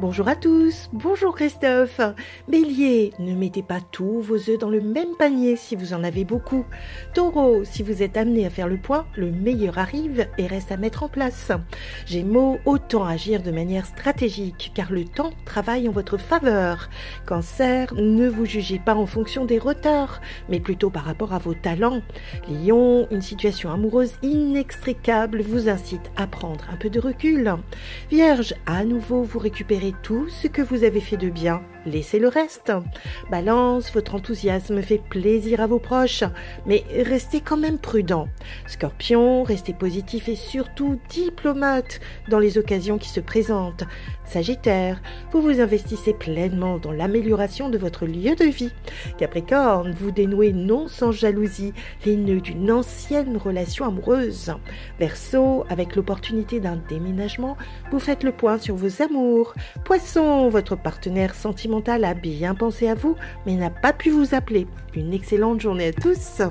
Bonjour à tous, bonjour Christophe. Bélier, ne mettez pas tous vos œufs dans le même panier si vous en avez beaucoup. Taureau, si vous êtes amené à faire le point, le meilleur arrive et reste à mettre en place. Gémeaux, autant agir de manière stratégique car le temps travaille en votre faveur. Cancer, ne vous jugez pas en fonction des retards, mais plutôt par rapport à vos talents. Lion, une situation amoureuse inextricable vous incite à prendre un peu de recul. Vierge, à nouveau vous récupérez tout ce que vous avez fait de bien, laissez le reste. Balance, votre enthousiasme fait plaisir à vos proches, mais restez quand même prudent. Scorpion, restez positif et surtout diplomate dans les occasions qui se présentent. Sagittaire, vous vous investissez pleinement dans l'amélioration de votre lieu de vie. Capricorne, vous dénouez non sans jalousie les nœuds d'une ancienne relation amoureuse. Verseau, avec l'opportunité d'un déménagement, vous faites le point sur vos amours. Poisson, votre partenaire sentimental a bien pensé à vous, mais n'a pas pu vous appeler. Une excellente journée à tous.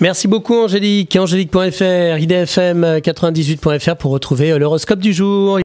Merci beaucoup Angélique. Angélique.fr, idfm98.fr pour retrouver l'horoscope du jour.